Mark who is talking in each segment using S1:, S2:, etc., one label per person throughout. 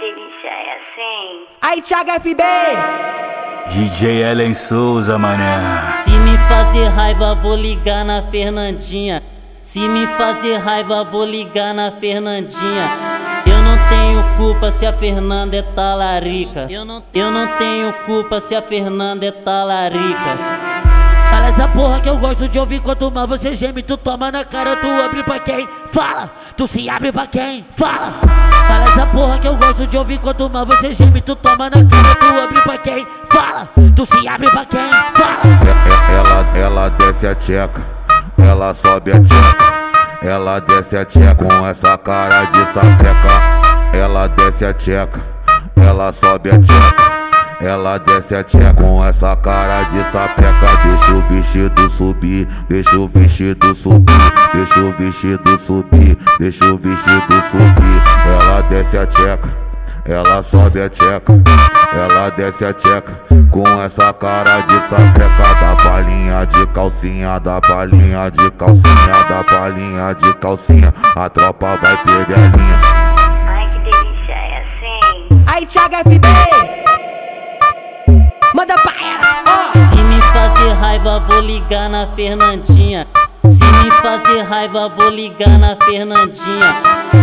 S1: delícia é assim.
S2: Aí, Thiago FB!
S3: DJ Ellen Souza, mané.
S4: Se me fazer raiva, vou ligar na Fernandinha. Se me fazer raiva, vou ligar na Fernandinha. Eu não tenho culpa se a Fernanda é talarica. Eu não, eu não tenho culpa se a Fernanda é talarica.
S5: Fala essa porra que eu gosto de ouvir quanto mais você geme, tu toma na cara, tu abre pra quem? Fala, tu se abre pra quem? Fala. Fala essa porra eu gosto de ouvir quanto mais você geme, tu toma na cara, tu abre pra quem? Fala, tu se abre pra quem? Fala.
S6: Ela, ela desce a tcheca, ela sobe a tcheca. Ela desce a tcheca com essa cara de sapeca. Ela desce a tcheca, ela sobe a tcheca. Ela desce a tcheca com essa cara sapeca. Deixa o vestido subir, deixa o vestido subir, deixa o vestido subir, deixa o vestido subir. Ela desce a tcheca, ela sobe a tcheca. Ela desce a tcheca com essa cara de sapeca. Da palhinha de calcinha, da palhinha de calcinha, da palhinha de calcinha. A tropa vai perder a linha.
S1: Ai, que delícia é assim.
S2: Aí, Thiago FB!
S4: Raiva, vou ligar na Fernandinha. Se me fazer raiva, vou ligar na Fernandinha.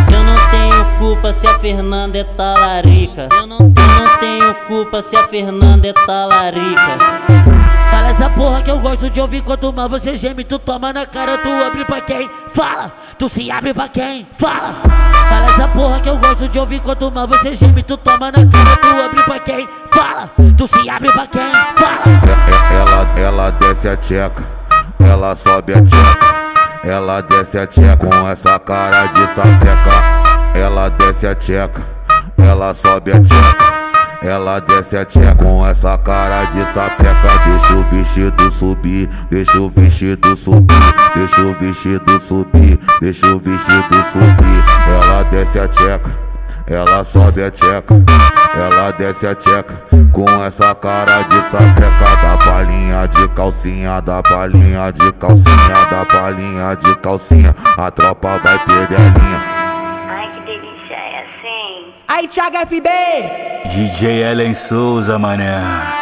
S4: Eu não tenho culpa se a Fernanda é talarica. Eu não, eu não tenho culpa se a Fernanda é talarica.
S5: Fala essa porra que eu gosto de ouvir quanto mais você geme, tu toma na cara, tu abre pra quem? Fala, tu se abre pra quem? Fala. Fala essa porra que eu gosto de ouvir quanto mais você geme, tu toma na cara, tu abre pra quem? Fala, tu se abre pra quem?
S6: Desce a tcheca, ela sobe a tcheca. Ela desce a tcheca com essa cara de sapeca. Ela desce a tcheca, ela sobe a tcheca. Ela desce a tcheca com essa cara de sapeca. Deixa o vestido subir, deixa o vestido subir, deixa o vestido subir, deixa o vestido subir. Ela desce a tcheca, ela sobe a tcheca. Ela desce a tcheca com essa cara de sapeca. Da palhinha de calcinha, da palhinha de calcinha, da palhinha de calcinha. A tropa vai perder a linha.
S1: Ai, que delícia é assim.
S2: Aí, Thiago FB!
S3: DJ Ellen Souza, mané.